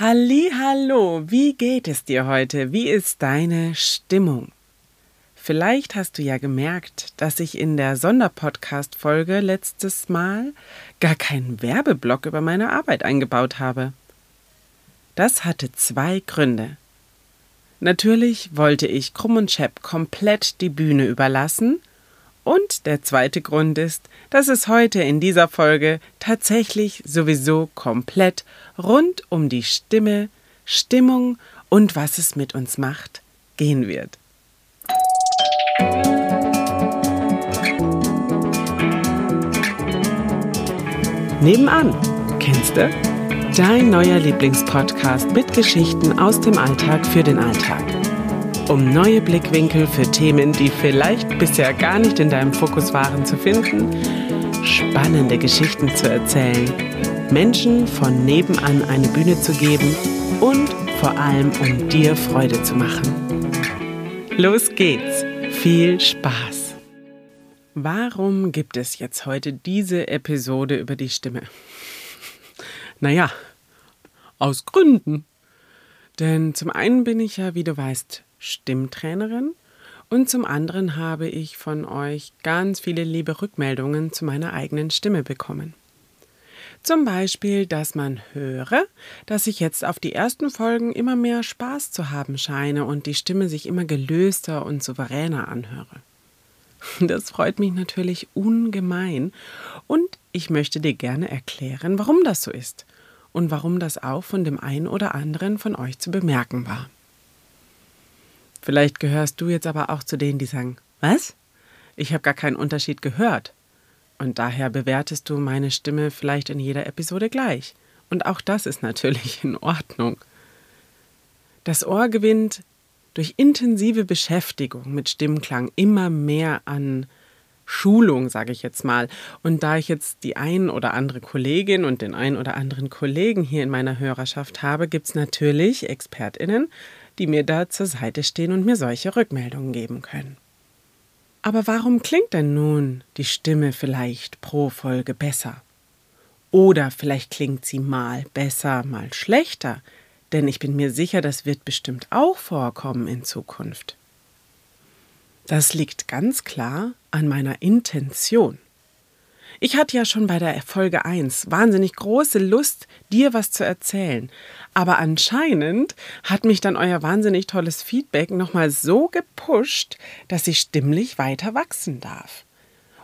Halli, hallo, wie geht es dir heute? Wie ist deine Stimmung? Vielleicht hast du ja gemerkt, dass ich in der Sonderpodcast-Folge letztes Mal gar keinen Werbeblock über meine Arbeit eingebaut habe. Das hatte zwei Gründe. Natürlich wollte ich Krumm und Schepp komplett die Bühne überlassen und der zweite Grund ist, dass es heute in dieser Folge tatsächlich sowieso komplett rund um die Stimme, Stimmung und was es mit uns macht gehen wird. Nebenan, kennst du? Dein neuer Lieblingspodcast mit Geschichten aus dem Alltag für den Alltag um neue Blickwinkel für Themen, die vielleicht bisher gar nicht in deinem Fokus waren, zu finden, spannende Geschichten zu erzählen, Menschen von nebenan eine Bühne zu geben und vor allem um dir Freude zu machen. Los geht's! Viel Spaß! Warum gibt es jetzt heute diese Episode über die Stimme? Naja, aus Gründen. Denn zum einen bin ich ja, wie du weißt, Stimmtrainerin und zum anderen habe ich von euch ganz viele liebe Rückmeldungen zu meiner eigenen Stimme bekommen. Zum Beispiel, dass man höre, dass ich jetzt auf die ersten Folgen immer mehr Spaß zu haben scheine und die Stimme sich immer gelöster und souveräner anhöre. Das freut mich natürlich ungemein und ich möchte dir gerne erklären, warum das so ist und warum das auch von dem einen oder anderen von euch zu bemerken war. Vielleicht gehörst du jetzt aber auch zu denen, die sagen, was? Ich habe gar keinen Unterschied gehört. Und daher bewertest du meine Stimme vielleicht in jeder Episode gleich. Und auch das ist natürlich in Ordnung. Das Ohr gewinnt durch intensive Beschäftigung mit Stimmklang immer mehr an Schulung, sage ich jetzt mal. Und da ich jetzt die ein oder andere Kollegin und den ein oder anderen Kollegen hier in meiner Hörerschaft habe, gibt es natürlich ExpertInnen, die mir da zur Seite stehen und mir solche Rückmeldungen geben können. Aber warum klingt denn nun die Stimme vielleicht pro Folge besser? Oder vielleicht klingt sie mal besser, mal schlechter, denn ich bin mir sicher, das wird bestimmt auch vorkommen in Zukunft. Das liegt ganz klar an meiner Intention. Ich hatte ja schon bei der Folge 1 wahnsinnig große Lust, dir was zu erzählen. Aber anscheinend hat mich dann euer wahnsinnig tolles Feedback nochmal so gepusht, dass ich stimmlich weiter wachsen darf.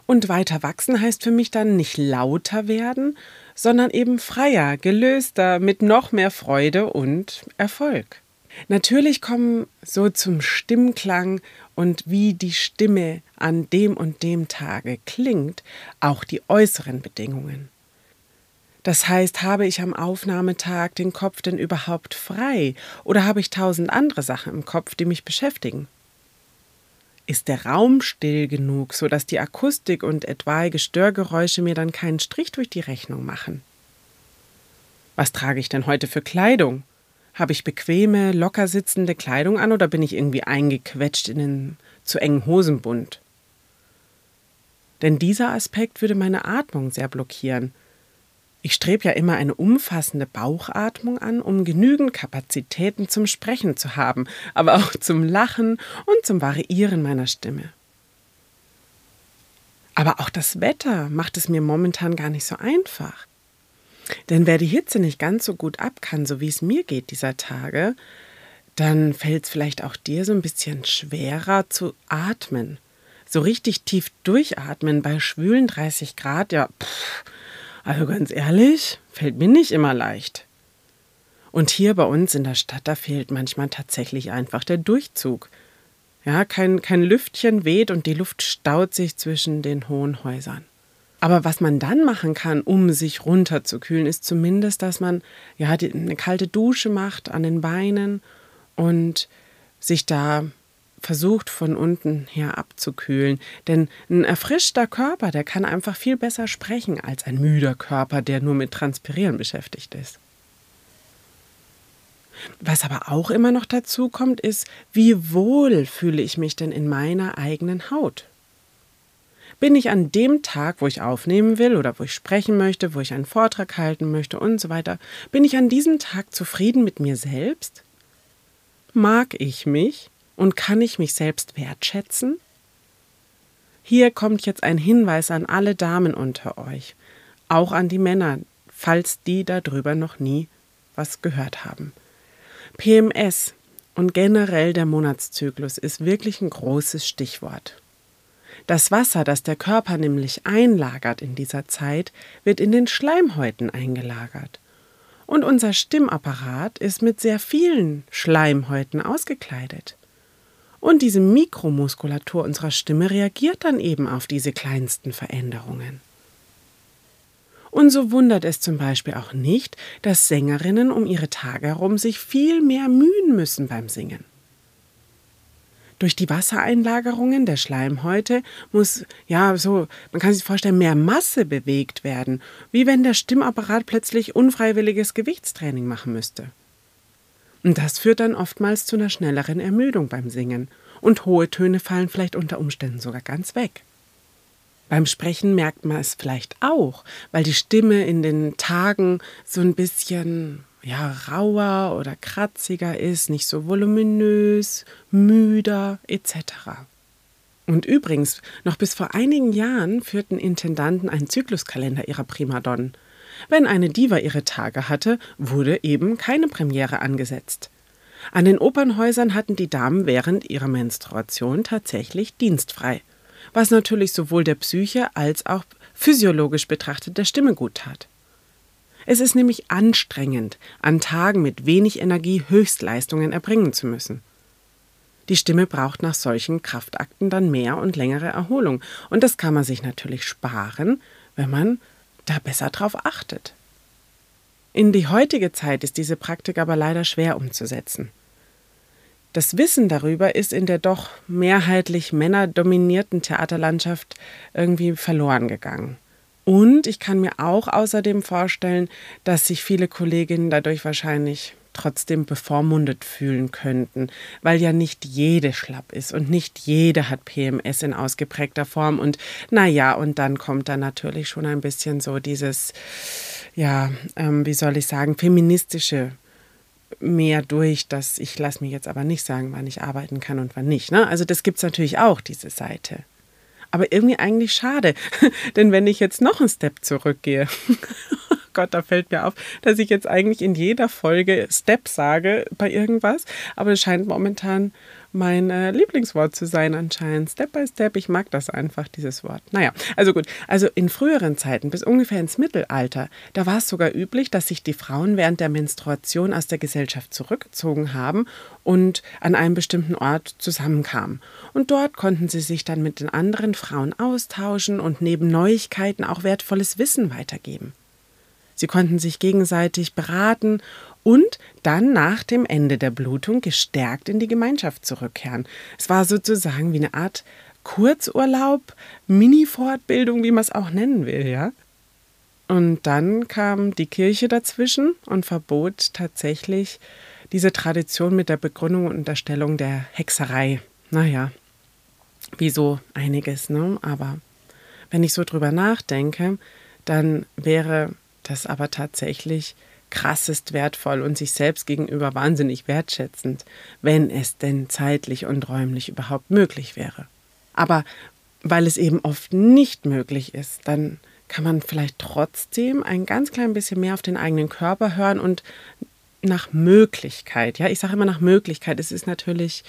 Und weiter wachsen heißt für mich dann nicht lauter werden, sondern eben freier, gelöster, mit noch mehr Freude und Erfolg. Natürlich kommen so zum Stimmklang und wie die Stimme an dem und dem Tage klingt, auch die äußeren Bedingungen. Das heißt, habe ich am Aufnahmetag den Kopf denn überhaupt frei oder habe ich tausend andere Sachen im Kopf, die mich beschäftigen? Ist der Raum still genug, sodass die Akustik und etwaige Störgeräusche mir dann keinen Strich durch die Rechnung machen? Was trage ich denn heute für Kleidung? Habe ich bequeme, locker sitzende Kleidung an oder bin ich irgendwie eingequetscht in den zu engen Hosenbund? Denn dieser Aspekt würde meine Atmung sehr blockieren. Ich strebe ja immer eine umfassende Bauchatmung an, um genügend Kapazitäten zum Sprechen zu haben, aber auch zum Lachen und zum Variieren meiner Stimme. Aber auch das Wetter macht es mir momentan gar nicht so einfach. Denn wer die Hitze nicht ganz so gut ab kann, so wie es mir geht dieser Tage, dann fällt es vielleicht auch dir so ein bisschen schwerer zu atmen. So richtig tief durchatmen bei schwülen 30 Grad, ja, pff, also ganz ehrlich, fällt mir nicht immer leicht. Und hier bei uns in der Stadt, da fehlt manchmal tatsächlich einfach der Durchzug. Ja, kein, kein Lüftchen weht und die Luft staut sich zwischen den hohen Häusern. Aber was man dann machen kann, um sich runterzukühlen, ist zumindest, dass man ja eine kalte Dusche macht an den Beinen und sich da versucht von unten her abzukühlen. Denn ein erfrischter Körper, der kann einfach viel besser sprechen als ein müder Körper, der nur mit Transpirieren beschäftigt ist. Was aber auch immer noch dazu kommt, ist, wie wohl fühle ich mich denn in meiner eigenen Haut? Bin ich an dem Tag, wo ich aufnehmen will oder wo ich sprechen möchte, wo ich einen Vortrag halten möchte und so weiter, bin ich an diesem Tag zufrieden mit mir selbst? Mag ich mich und kann ich mich selbst wertschätzen? Hier kommt jetzt ein Hinweis an alle Damen unter euch, auch an die Männer, falls die darüber noch nie was gehört haben. PMS und generell der Monatszyklus ist wirklich ein großes Stichwort. Das Wasser, das der Körper nämlich einlagert in dieser Zeit, wird in den Schleimhäuten eingelagert. Und unser Stimmapparat ist mit sehr vielen Schleimhäuten ausgekleidet. Und diese Mikromuskulatur unserer Stimme reagiert dann eben auf diese kleinsten Veränderungen. Und so wundert es zum Beispiel auch nicht, dass Sängerinnen um ihre Tage herum sich viel mehr mühen müssen beim Singen. Durch die Wassereinlagerungen der Schleimhäute muss, ja, so, man kann sich vorstellen, mehr Masse bewegt werden, wie wenn der Stimmapparat plötzlich unfreiwilliges Gewichtstraining machen müsste. Und das führt dann oftmals zu einer schnelleren Ermüdung beim Singen. Und hohe Töne fallen vielleicht unter Umständen sogar ganz weg. Beim Sprechen merkt man es vielleicht auch, weil die Stimme in den Tagen so ein bisschen ja, rauer oder kratziger ist, nicht so voluminös, müder etc. Und übrigens, noch bis vor einigen Jahren führten Intendanten einen Zykluskalender ihrer Primadonnen. Wenn eine Diva ihre Tage hatte, wurde eben keine Premiere angesetzt. An den Opernhäusern hatten die Damen während ihrer Menstruation tatsächlich dienstfrei, was natürlich sowohl der Psyche als auch physiologisch betrachtet der Stimme gut tat. Es ist nämlich anstrengend, an Tagen mit wenig Energie Höchstleistungen erbringen zu müssen. Die Stimme braucht nach solchen Kraftakten dann mehr und längere Erholung, und das kann man sich natürlich sparen, wenn man da besser drauf achtet. In die heutige Zeit ist diese Praktik aber leider schwer umzusetzen. Das Wissen darüber ist in der doch mehrheitlich männerdominierten Theaterlandschaft irgendwie verloren gegangen. Und ich kann mir auch außerdem vorstellen, dass sich viele Kolleginnen dadurch wahrscheinlich trotzdem bevormundet fühlen könnten, weil ja nicht jede schlapp ist und nicht jede hat PMS in ausgeprägter Form. Und naja, und dann kommt da natürlich schon ein bisschen so dieses, ja, ähm, wie soll ich sagen, feministische mehr durch, dass ich lasse mir jetzt aber nicht sagen, wann ich arbeiten kann und wann nicht. Ne? Also das gibt es natürlich auch, diese Seite. Aber irgendwie eigentlich schade. Denn wenn ich jetzt noch einen Step zurückgehe, Gott, da fällt mir auf, dass ich jetzt eigentlich in jeder Folge Step sage bei irgendwas. Aber es scheint momentan mein äh, Lieblingswort zu sein anscheinend. Step by Step, ich mag das einfach, dieses Wort. Naja, also gut. Also in früheren Zeiten, bis ungefähr ins Mittelalter, da war es sogar üblich, dass sich die Frauen während der Menstruation aus der Gesellschaft zurückgezogen haben und an einem bestimmten Ort zusammenkamen. Und dort konnten sie sich dann mit den anderen Frauen austauschen und neben Neuigkeiten auch wertvolles Wissen weitergeben. Sie konnten sich gegenseitig beraten und dann nach dem Ende der Blutung gestärkt in die Gemeinschaft zurückkehren. Es war sozusagen wie eine Art Kurzurlaub, Mini-Fortbildung, wie man es auch nennen will, ja. Und dann kam die Kirche dazwischen und verbot tatsächlich diese Tradition mit der Begründung und Unterstellung der Hexerei. Naja, wie so einiges, ne? Aber wenn ich so drüber nachdenke, dann wäre das aber tatsächlich krassest wertvoll und sich selbst gegenüber wahnsinnig wertschätzend, wenn es denn zeitlich und räumlich überhaupt möglich wäre. Aber weil es eben oft nicht möglich ist, dann kann man vielleicht trotzdem ein ganz klein bisschen mehr auf den eigenen Körper hören und nach Möglichkeit, ja, ich sage immer nach Möglichkeit, es ist natürlich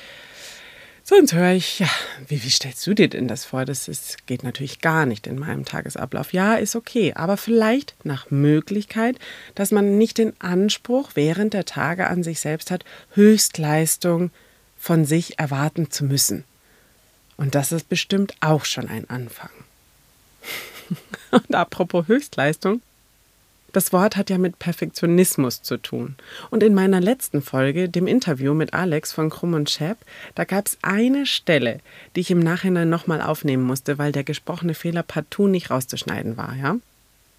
Sonst höre ich, ja, wie, wie stellst du dir denn das vor? Das ist, geht natürlich gar nicht in meinem Tagesablauf. Ja, ist okay, aber vielleicht nach Möglichkeit, dass man nicht den Anspruch während der Tage an sich selbst hat, Höchstleistung von sich erwarten zu müssen. Und das ist bestimmt auch schon ein Anfang. Und apropos Höchstleistung, das Wort hat ja mit Perfektionismus zu tun. Und in meiner letzten Folge, dem Interview mit Alex von Krumm und Schepp, da gab es eine Stelle, die ich im Nachhinein nochmal aufnehmen musste, weil der gesprochene Fehler partout nicht rauszuschneiden war, ja.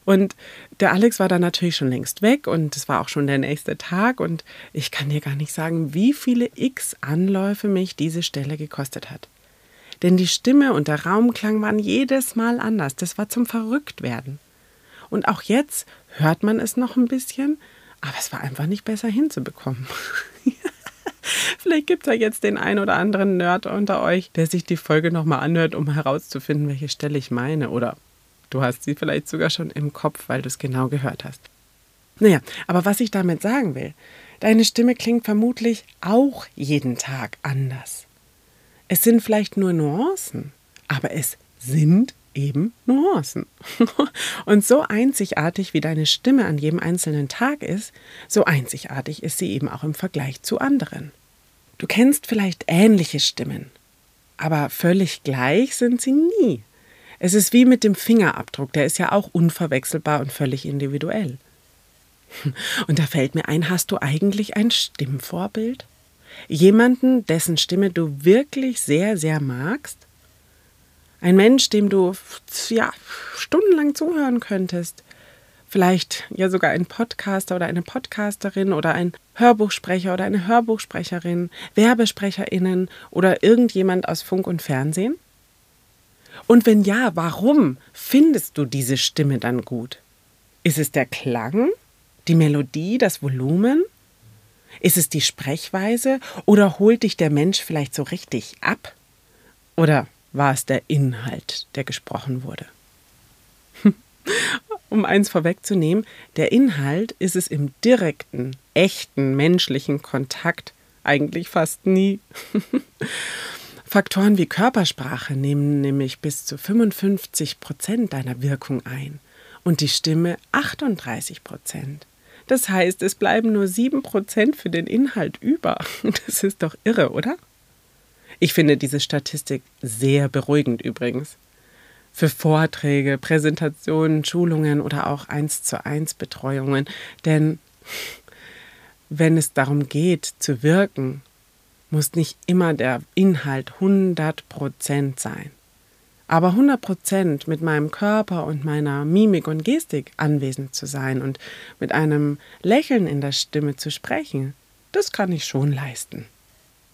Und der Alex war dann natürlich schon längst weg und es war auch schon der nächste Tag und ich kann dir gar nicht sagen, wie viele X Anläufe mich diese Stelle gekostet hat. Denn die Stimme und der Raumklang waren jedes Mal anders. Das war zum Verrücktwerden. Und auch jetzt hört man es noch ein bisschen, aber es war einfach nicht besser hinzubekommen. Vielleicht gibt es ja jetzt den einen oder anderen Nerd unter euch, der sich die Folge nochmal anhört, um herauszufinden, welche Stelle ich meine. Oder du hast sie vielleicht sogar schon im Kopf, weil du es genau gehört hast. Naja, aber was ich damit sagen will, deine Stimme klingt vermutlich auch jeden Tag anders. Es sind vielleicht nur Nuancen, aber es sind eben Nuancen. Und so einzigartig wie deine Stimme an jedem einzelnen Tag ist, so einzigartig ist sie eben auch im Vergleich zu anderen. Du kennst vielleicht ähnliche Stimmen, aber völlig gleich sind sie nie. Es ist wie mit dem Fingerabdruck, der ist ja auch unverwechselbar und völlig individuell. Und da fällt mir ein, hast du eigentlich ein Stimmvorbild? Jemanden, dessen Stimme du wirklich sehr, sehr magst? Ein Mensch, dem du ja, stundenlang zuhören könntest. Vielleicht ja sogar ein Podcaster oder eine Podcasterin oder ein Hörbuchsprecher oder eine Hörbuchsprecherin, Werbesprecherinnen oder irgendjemand aus Funk und Fernsehen? Und wenn ja, warum findest du diese Stimme dann gut? Ist es der Klang, die Melodie, das Volumen? Ist es die Sprechweise oder holt dich der Mensch vielleicht so richtig ab? Oder war es der Inhalt, der gesprochen wurde. um eins vorwegzunehmen, der Inhalt ist es im direkten, echten menschlichen Kontakt eigentlich fast nie. Faktoren wie Körpersprache nehmen nämlich bis zu 55 Prozent deiner Wirkung ein und die Stimme 38 Prozent. Das heißt, es bleiben nur 7 Prozent für den Inhalt über. Das ist doch irre, oder? Ich finde diese Statistik sehr beruhigend übrigens. Für Vorträge, Präsentationen, Schulungen oder auch eins zu eins Betreuungen. Denn wenn es darum geht zu wirken, muss nicht immer der Inhalt 100% sein. Aber 100% mit meinem Körper und meiner Mimik und Gestik anwesend zu sein und mit einem Lächeln in der Stimme zu sprechen, das kann ich schon leisten.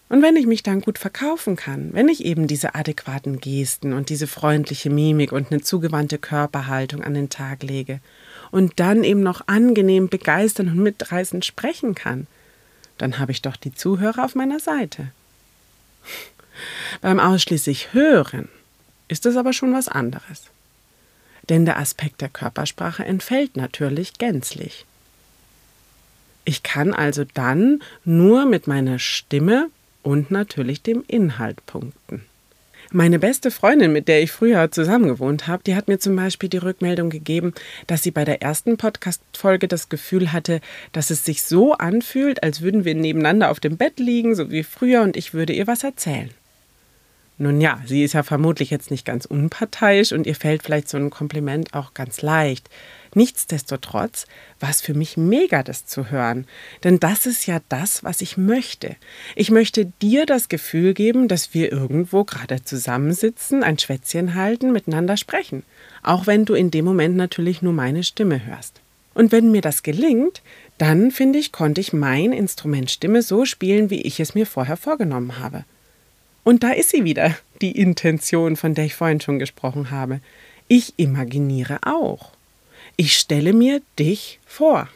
Und wenn ich mich dann gut verkaufen kann, wenn ich eben diese adäquaten Gesten und diese freundliche Mimik und eine zugewandte Körperhaltung an den Tag lege und dann eben noch angenehm begeistern und mitreißend sprechen kann, dann habe ich doch die Zuhörer auf meiner Seite. Beim ausschließlich Hören ist es aber schon was anderes. Denn der Aspekt der Körpersprache entfällt natürlich gänzlich. Ich kann also dann nur mit meiner Stimme und natürlich dem Inhalt punkten. Meine beste Freundin, mit der ich früher zusammengewohnt habe, die hat mir zum Beispiel die Rückmeldung gegeben, dass sie bei der ersten Podcast-Folge das Gefühl hatte, dass es sich so anfühlt, als würden wir nebeneinander auf dem Bett liegen, so wie früher, und ich würde ihr was erzählen. Nun ja, sie ist ja vermutlich jetzt nicht ganz unparteiisch und ihr fällt vielleicht so ein Kompliment auch ganz leicht. Nichtsdestotrotz war es für mich mega, das zu hören. Denn das ist ja das, was ich möchte. Ich möchte dir das Gefühl geben, dass wir irgendwo gerade zusammensitzen, ein Schwätzchen halten, miteinander sprechen. Auch wenn du in dem Moment natürlich nur meine Stimme hörst. Und wenn mir das gelingt, dann finde ich, konnte ich mein Instrument Stimme so spielen, wie ich es mir vorher vorgenommen habe. Und da ist sie wieder, die Intention, von der ich vorhin schon gesprochen habe. Ich imaginiere auch. Ich stelle mir dich vor.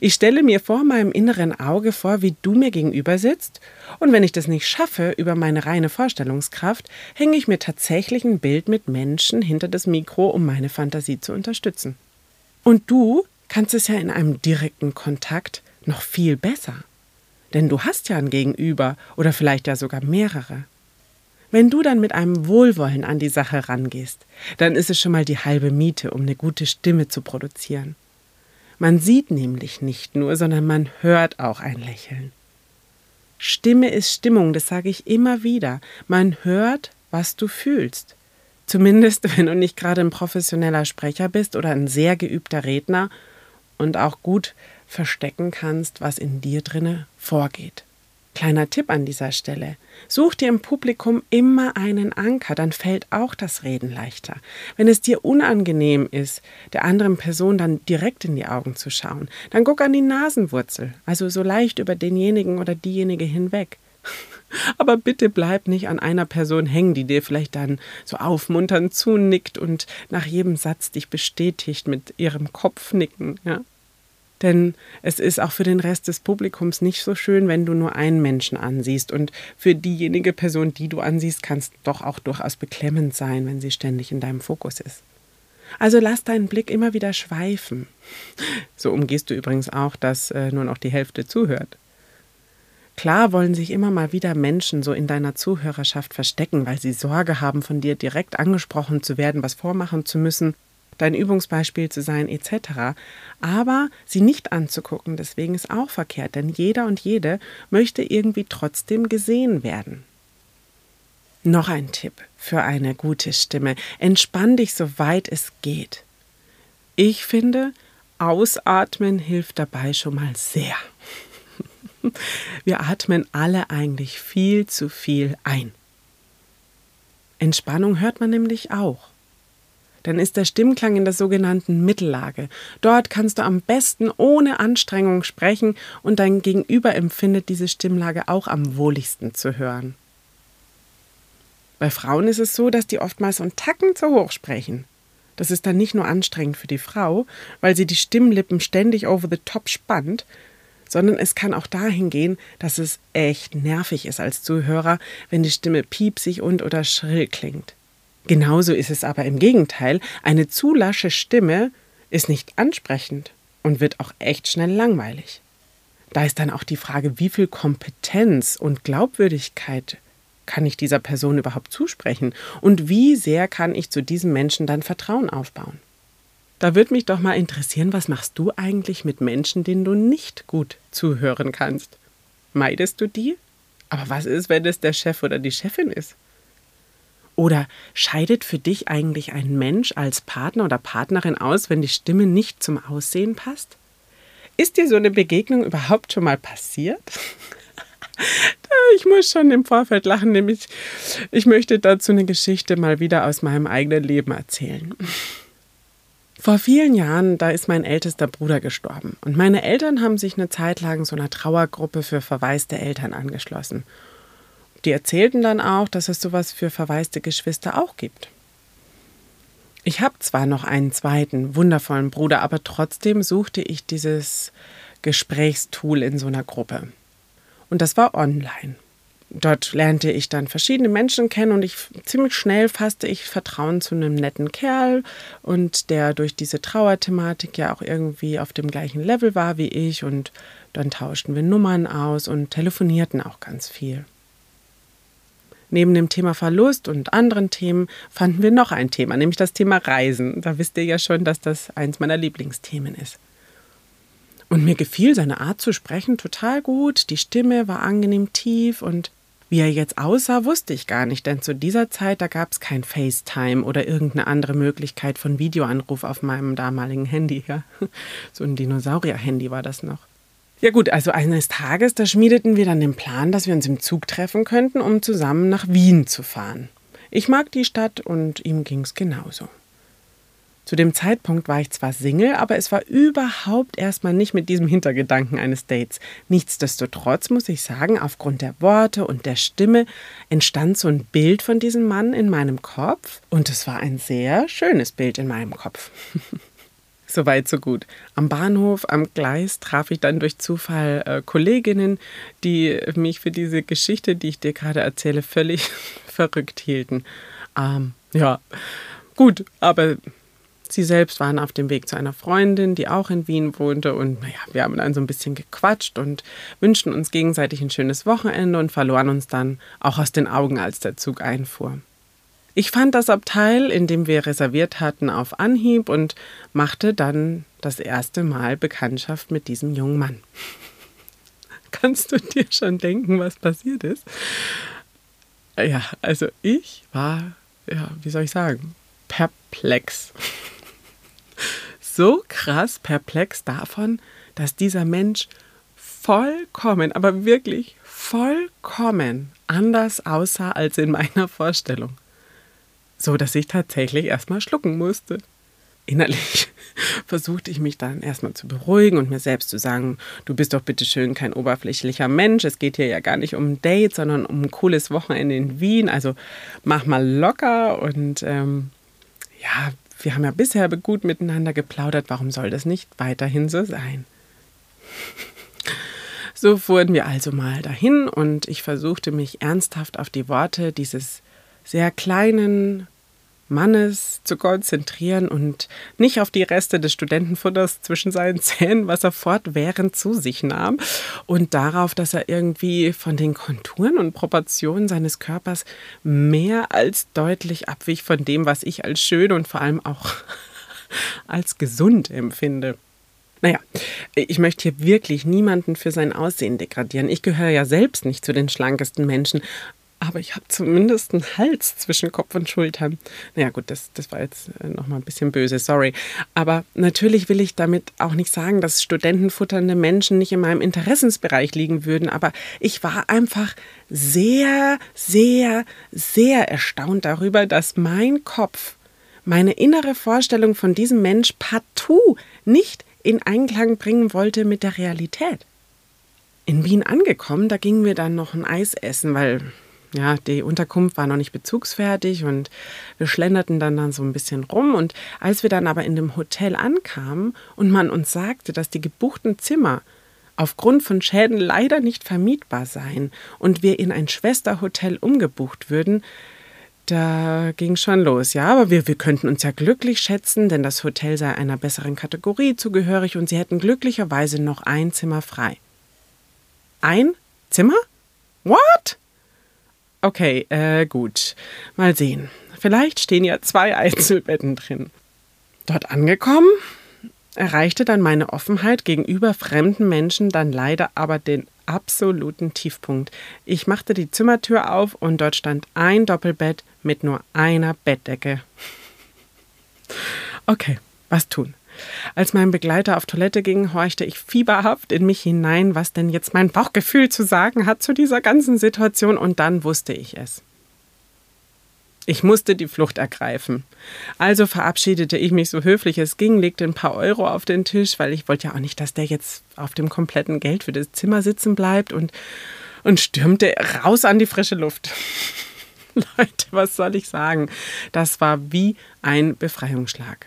Ich stelle mir vor meinem inneren Auge vor, wie du mir gegenüber sitzt, und wenn ich das nicht schaffe über meine reine Vorstellungskraft, hänge ich mir tatsächlich ein Bild mit Menschen hinter das Mikro, um meine Fantasie zu unterstützen. Und du kannst es ja in einem direkten Kontakt noch viel besser. Denn du hast ja ein Gegenüber oder vielleicht ja sogar mehrere. Wenn du dann mit einem Wohlwollen an die Sache rangehst, dann ist es schon mal die halbe Miete, um eine gute Stimme zu produzieren. Man sieht nämlich nicht nur, sondern man hört auch ein Lächeln. Stimme ist Stimmung, das sage ich immer wieder. Man hört, was du fühlst. Zumindest, wenn du nicht gerade ein professioneller Sprecher bist oder ein sehr geübter Redner und auch gut verstecken kannst, was in dir drinne vorgeht. Kleiner Tipp an dieser Stelle. Such dir im Publikum immer einen Anker, dann fällt auch das Reden leichter. Wenn es dir unangenehm ist, der anderen Person dann direkt in die Augen zu schauen, dann guck an die Nasenwurzel, also so leicht über denjenigen oder diejenige hinweg. Aber bitte bleib nicht an einer Person hängen, die dir vielleicht dann so aufmunternd zunickt und nach jedem Satz dich bestätigt mit ihrem Kopfnicken, ja. Denn es ist auch für den Rest des Publikums nicht so schön, wenn du nur einen Menschen ansiehst. Und für diejenige Person, die du ansiehst, kann es doch auch durchaus beklemmend sein, wenn sie ständig in deinem Fokus ist. Also lass deinen Blick immer wieder schweifen. So umgehst du übrigens auch, dass äh, nur noch die Hälfte zuhört. Klar wollen sich immer mal wieder Menschen so in deiner Zuhörerschaft verstecken, weil sie Sorge haben, von dir direkt angesprochen zu werden, was vormachen zu müssen, dein Übungsbeispiel zu sein, etc. Aber sie nicht anzugucken, deswegen ist auch verkehrt, denn jeder und jede möchte irgendwie trotzdem gesehen werden. Noch ein Tipp für eine gute Stimme. Entspann dich, soweit es geht. Ich finde, Ausatmen hilft dabei schon mal sehr. Wir atmen alle eigentlich viel zu viel ein. Entspannung hört man nämlich auch. Dann ist der Stimmklang in der sogenannten Mittellage. Dort kannst du am besten ohne Anstrengung sprechen und dein Gegenüber empfindet diese Stimmlage auch am wohligsten zu hören. Bei Frauen ist es so, dass die oftmals einen Tacken zu hoch sprechen. Das ist dann nicht nur anstrengend für die Frau, weil sie die Stimmlippen ständig over the top spannt, sondern es kann auch dahin gehen, dass es echt nervig ist als Zuhörer, wenn die Stimme piepsig und oder schrill klingt. Genauso ist es aber im Gegenteil, eine zu lasche Stimme ist nicht ansprechend und wird auch echt schnell langweilig. Da ist dann auch die Frage, wie viel Kompetenz und Glaubwürdigkeit kann ich dieser Person überhaupt zusprechen und wie sehr kann ich zu diesem Menschen dann Vertrauen aufbauen. Da würde mich doch mal interessieren, was machst du eigentlich mit Menschen, denen du nicht gut zuhören kannst? Meidest du die? Aber was ist, wenn es der Chef oder die Chefin ist? Oder scheidet für dich eigentlich ein Mensch als Partner oder Partnerin aus, wenn die Stimme nicht zum Aussehen passt? Ist dir so eine Begegnung überhaupt schon mal passiert? ich muss schon im Vorfeld lachen, nämlich ich möchte dazu eine Geschichte mal wieder aus meinem eigenen Leben erzählen. Vor vielen Jahren, da ist mein ältester Bruder gestorben. Und meine Eltern haben sich eine Zeit lang so einer Trauergruppe für verwaiste Eltern angeschlossen. Die erzählten dann auch, dass es sowas für verwaiste Geschwister auch gibt. Ich habe zwar noch einen zweiten, wundervollen Bruder, aber trotzdem suchte ich dieses Gesprächstool in so einer Gruppe. Und das war online dort lernte ich dann verschiedene Menschen kennen und ich ziemlich schnell fasste ich Vertrauen zu einem netten Kerl und der durch diese Trauerthematik ja auch irgendwie auf dem gleichen Level war wie ich und dann tauschten wir Nummern aus und telefonierten auch ganz viel. Neben dem Thema Verlust und anderen Themen fanden wir noch ein Thema, nämlich das Thema Reisen. Da wisst ihr ja schon, dass das eins meiner Lieblingsthemen ist. Und mir gefiel seine Art zu sprechen total gut. Die Stimme war angenehm tief und wie er jetzt aussah, wusste ich gar nicht, denn zu dieser Zeit, da gab es kein FaceTime oder irgendeine andere Möglichkeit von Videoanruf auf meinem damaligen Handy. Ja? So ein Dinosaurier-Handy war das noch. Ja gut, also eines Tages, da schmiedeten wir dann den Plan, dass wir uns im Zug treffen könnten, um zusammen nach Wien zu fahren. Ich mag die Stadt und ihm ging es genauso. Zu dem Zeitpunkt war ich zwar Single, aber es war überhaupt erstmal nicht mit diesem Hintergedanken eines Dates. Nichtsdestotrotz muss ich sagen, aufgrund der Worte und der Stimme entstand so ein Bild von diesem Mann in meinem Kopf und es war ein sehr schönes Bild in meinem Kopf. Soweit, so gut. Am Bahnhof, am Gleis traf ich dann durch Zufall äh, Kolleginnen, die mich für diese Geschichte, die ich dir gerade erzähle, völlig verrückt hielten. Ähm, ja, gut, aber Sie selbst waren auf dem Weg zu einer Freundin, die auch in Wien wohnte. Und naja, wir haben dann so ein bisschen gequatscht und wünschten uns gegenseitig ein schönes Wochenende und verloren uns dann auch aus den Augen, als der Zug einfuhr. Ich fand das Abteil, in dem wir reserviert hatten, auf Anhieb und machte dann das erste Mal Bekanntschaft mit diesem jungen Mann. Kannst du dir schon denken, was passiert ist? Ja, also ich war, ja, wie soll ich sagen, perplex so krass perplex davon, dass dieser Mensch vollkommen, aber wirklich vollkommen anders aussah als in meiner Vorstellung. So dass ich tatsächlich erstmal schlucken musste. innerlich versuchte ich mich dann erstmal zu beruhigen und mir selbst zu sagen, du bist doch bitte schön kein oberflächlicher Mensch. Es geht hier ja gar nicht um ein Date, sondern um ein cooles Wochenende in Wien. Also mach mal locker und ähm, ja, wir haben ja bisher gut miteinander geplaudert. Warum soll das nicht weiterhin so sein? So fuhren wir also mal dahin und ich versuchte mich ernsthaft auf die Worte dieses sehr kleinen, Mannes zu konzentrieren und nicht auf die Reste des Studentenfutters zwischen seinen Zähnen, was er fortwährend zu sich nahm, und darauf, dass er irgendwie von den Konturen und Proportionen seines Körpers mehr als deutlich abwich von dem, was ich als schön und vor allem auch als gesund empfinde. Naja, ich möchte hier wirklich niemanden für sein Aussehen degradieren. Ich gehöre ja selbst nicht zu den schlankesten Menschen, aber ich habe zumindest einen Hals zwischen Kopf und Schultern. Naja, gut, das, das war jetzt äh, nochmal ein bisschen böse, sorry. Aber natürlich will ich damit auch nicht sagen, dass studentenfutternde Menschen nicht in meinem Interessensbereich liegen würden. Aber ich war einfach sehr, sehr, sehr erstaunt darüber, dass mein Kopf meine innere Vorstellung von diesem Mensch partout nicht in Einklang bringen wollte mit der Realität. In Wien angekommen, da gingen wir dann noch ein Eis essen, weil ja, die Unterkunft war noch nicht bezugsfertig und wir schlenderten dann, dann so ein bisschen rum. Und als wir dann aber in dem Hotel ankamen und man uns sagte, dass die gebuchten Zimmer aufgrund von Schäden leider nicht vermietbar seien und wir in ein Schwesterhotel umgebucht würden, da ging schon los. Ja, aber wir, wir könnten uns ja glücklich schätzen, denn das Hotel sei einer besseren Kategorie zugehörig und sie hätten glücklicherweise noch ein Zimmer frei. Ein Zimmer? What? Okay, äh, gut. Mal sehen. Vielleicht stehen ja zwei Einzelbetten drin. Dort angekommen, erreichte dann meine Offenheit gegenüber fremden Menschen dann leider aber den absoluten Tiefpunkt. Ich machte die Zimmertür auf und dort stand ein Doppelbett mit nur einer Bettdecke. Okay, was tun? Als mein Begleiter auf Toilette ging, horchte ich fieberhaft in mich hinein, was denn jetzt mein Bauchgefühl zu sagen hat zu dieser ganzen Situation, und dann wusste ich es. Ich musste die Flucht ergreifen. Also verabschiedete ich mich so höflich es ging, legte ein paar Euro auf den Tisch, weil ich wollte ja auch nicht, dass der jetzt auf dem kompletten Geld für das Zimmer sitzen bleibt und, und stürmte raus an die frische Luft. Leute, was soll ich sagen? Das war wie ein Befreiungsschlag.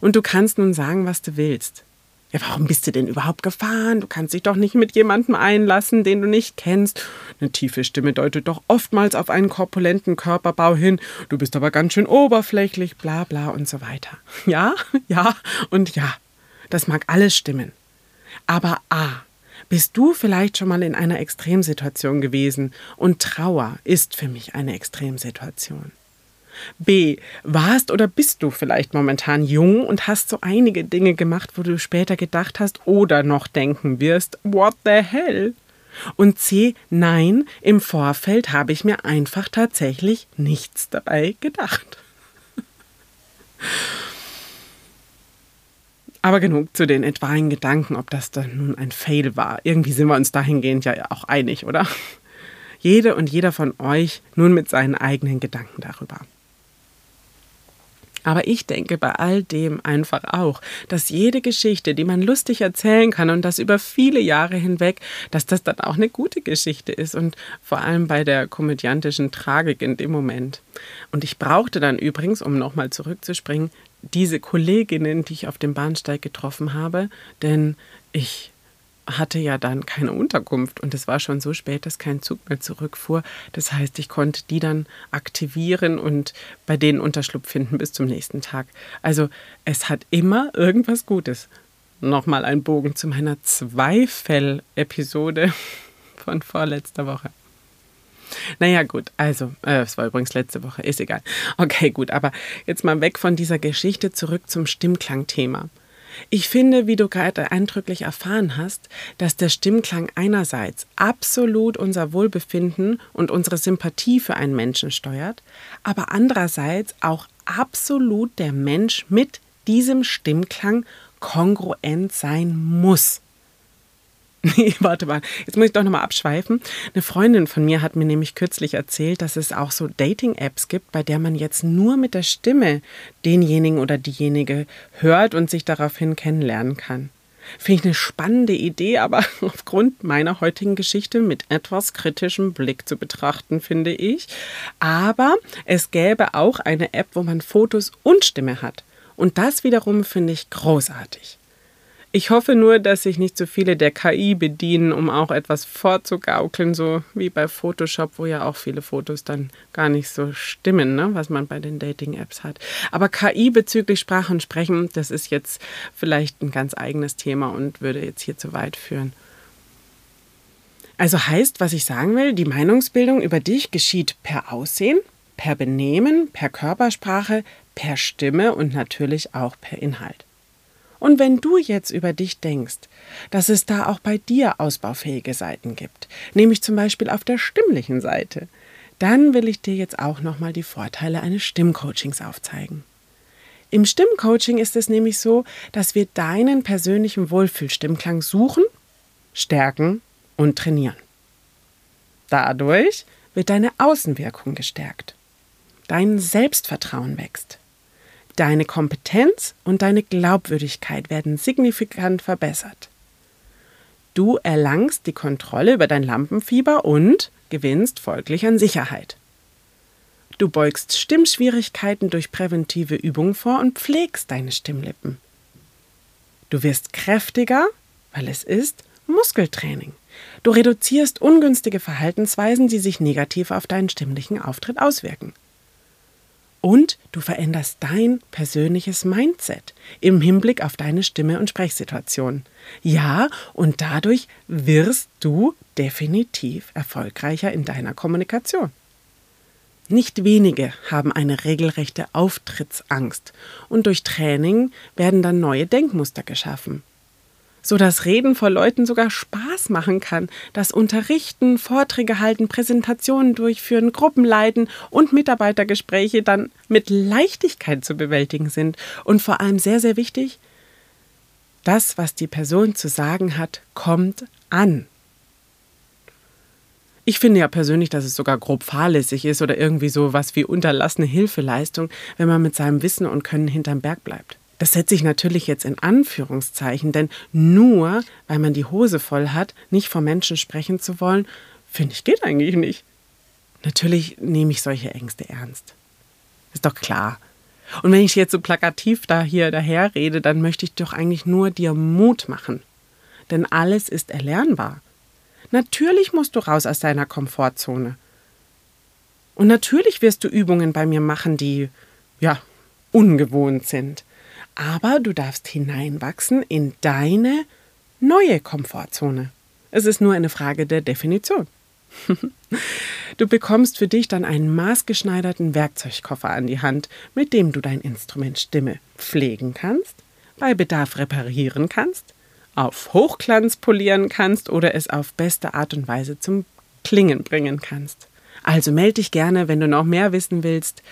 Und du kannst nun sagen, was du willst. Ja, warum bist du denn überhaupt gefahren? Du kannst dich doch nicht mit jemandem einlassen, den du nicht kennst. Eine tiefe Stimme deutet doch oftmals auf einen korpulenten Körperbau hin. Du bist aber ganz schön oberflächlich, bla bla und so weiter. Ja, ja und ja. Das mag alles stimmen. Aber A. Bist du vielleicht schon mal in einer Extremsituation gewesen? Und Trauer ist für mich eine Extremsituation. B. Warst oder bist du vielleicht momentan jung und hast so einige Dinge gemacht, wo du später gedacht hast oder noch denken wirst, what the hell? Und C. Nein, im Vorfeld habe ich mir einfach tatsächlich nichts dabei gedacht. Aber genug zu den etwaigen Gedanken, ob das dann nun ein Fail war. Irgendwie sind wir uns dahingehend ja auch einig, oder? Jede und jeder von euch nun mit seinen eigenen Gedanken darüber. Aber ich denke bei all dem einfach auch, dass jede Geschichte, die man lustig erzählen kann und das über viele Jahre hinweg, dass das dann auch eine gute Geschichte ist und vor allem bei der komödiantischen Tragik in dem Moment. Und ich brauchte dann übrigens, um nochmal zurückzuspringen, diese Kolleginnen, die ich auf dem Bahnsteig getroffen habe, denn ich hatte ja dann keine Unterkunft und es war schon so spät, dass kein Zug mehr zurückfuhr. Das heißt, ich konnte die dann aktivieren und bei denen Unterschlupf finden bis zum nächsten Tag. Also es hat immer irgendwas Gutes. Nochmal ein Bogen zu meiner Zweifel-Episode von vorletzter Woche. Naja, gut, also, äh, es war übrigens letzte Woche, ist egal. Okay, gut, aber jetzt mal weg von dieser Geschichte zurück zum Stimmklangthema. Ich finde, wie du gerade eindrücklich erfahren hast, dass der Stimmklang einerseits absolut unser Wohlbefinden und unsere Sympathie für einen Menschen steuert, aber andererseits auch absolut der Mensch mit diesem Stimmklang kongruent sein muss. Nee, warte mal. Jetzt muss ich doch nochmal abschweifen. Eine Freundin von mir hat mir nämlich kürzlich erzählt, dass es auch so Dating-Apps gibt, bei der man jetzt nur mit der Stimme denjenigen oder diejenige hört und sich daraufhin kennenlernen kann. Finde ich eine spannende Idee, aber aufgrund meiner heutigen Geschichte mit etwas kritischem Blick zu betrachten, finde ich. Aber es gäbe auch eine App, wo man Fotos und Stimme hat. Und das wiederum finde ich großartig. Ich hoffe nur, dass sich nicht so viele der KI bedienen, um auch etwas vorzugaukeln, so wie bei Photoshop, wo ja auch viele Fotos dann gar nicht so stimmen, ne, was man bei den Dating-Apps hat. Aber KI bezüglich Sprache und Sprechen, das ist jetzt vielleicht ein ganz eigenes Thema und würde jetzt hier zu weit führen. Also heißt, was ich sagen will, die Meinungsbildung über dich geschieht per Aussehen, per Benehmen, per Körpersprache, per Stimme und natürlich auch per Inhalt. Und wenn du jetzt über dich denkst, dass es da auch bei dir ausbaufähige Seiten gibt, nämlich zum Beispiel auf der stimmlichen Seite, dann will ich dir jetzt auch nochmal die Vorteile eines Stimmcoachings aufzeigen. Im Stimmcoaching ist es nämlich so, dass wir deinen persönlichen Wohlfühlstimmklang suchen, stärken und trainieren. Dadurch wird deine Außenwirkung gestärkt. Dein Selbstvertrauen wächst. Deine Kompetenz und deine Glaubwürdigkeit werden signifikant verbessert. Du erlangst die Kontrolle über dein Lampenfieber und gewinnst folglich an Sicherheit. Du beugst Stimmschwierigkeiten durch präventive Übungen vor und pflegst deine Stimmlippen. Du wirst kräftiger, weil es ist Muskeltraining. Du reduzierst ungünstige Verhaltensweisen, die sich negativ auf deinen stimmlichen Auftritt auswirken. Und du veränderst dein persönliches Mindset im Hinblick auf deine Stimme und Sprechsituation. Ja, und dadurch wirst du definitiv erfolgreicher in deiner Kommunikation. Nicht wenige haben eine regelrechte Auftrittsangst und durch Training werden dann neue Denkmuster geschaffen so dass Reden vor Leuten sogar Spaß machen kann, dass Unterrichten, Vorträge halten, Präsentationen durchführen, Gruppen leiten und Mitarbeitergespräche dann mit Leichtigkeit zu bewältigen sind und vor allem sehr, sehr wichtig, das, was die Person zu sagen hat, kommt an. Ich finde ja persönlich, dass es sogar grob fahrlässig ist oder irgendwie so was wie unterlassene Hilfeleistung, wenn man mit seinem Wissen und Können hinterm Berg bleibt. Das setze ich natürlich jetzt in Anführungszeichen, denn nur weil man die Hose voll hat, nicht vor Menschen sprechen zu wollen, finde ich, geht eigentlich nicht. Natürlich nehme ich solche Ängste ernst. Ist doch klar. Und wenn ich jetzt so plakativ da hier daher rede, dann möchte ich doch eigentlich nur dir Mut machen. Denn alles ist erlernbar. Natürlich musst du raus aus deiner Komfortzone. Und natürlich wirst du Übungen bei mir machen, die, ja, ungewohnt sind aber du darfst hineinwachsen in deine neue Komfortzone. Es ist nur eine Frage der Definition. du bekommst für dich dann einen maßgeschneiderten Werkzeugkoffer an die Hand, mit dem du dein Instrument Stimme pflegen kannst, bei Bedarf reparieren kannst, auf Hochglanz polieren kannst oder es auf beste Art und Weise zum Klingen bringen kannst. Also melde dich gerne, wenn du noch mehr wissen willst.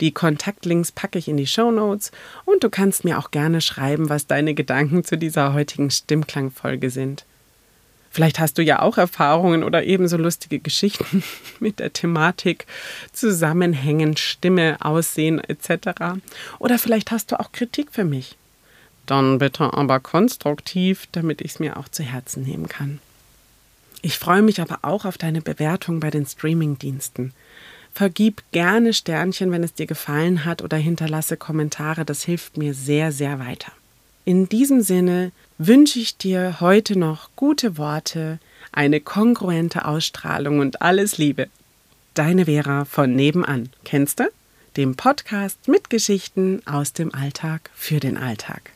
Die Kontaktlinks packe ich in die Show Notes und du kannst mir auch gerne schreiben, was deine Gedanken zu dieser heutigen Stimmklangfolge sind. Vielleicht hast du ja auch Erfahrungen oder ebenso lustige Geschichten mit der Thematik Zusammenhängen, Stimme, Aussehen etc. Oder vielleicht hast du auch Kritik für mich. Dann bitte aber konstruktiv, damit ich es mir auch zu Herzen nehmen kann. Ich freue mich aber auch auf deine Bewertung bei den Streaming-Diensten. Vergib gerne Sternchen, wenn es dir gefallen hat, oder hinterlasse Kommentare, das hilft mir sehr, sehr weiter. In diesem Sinne wünsche ich dir heute noch gute Worte, eine kongruente Ausstrahlung und alles Liebe. Deine Vera von nebenan. Kennst du? Dem Podcast mit Geschichten aus dem Alltag für den Alltag.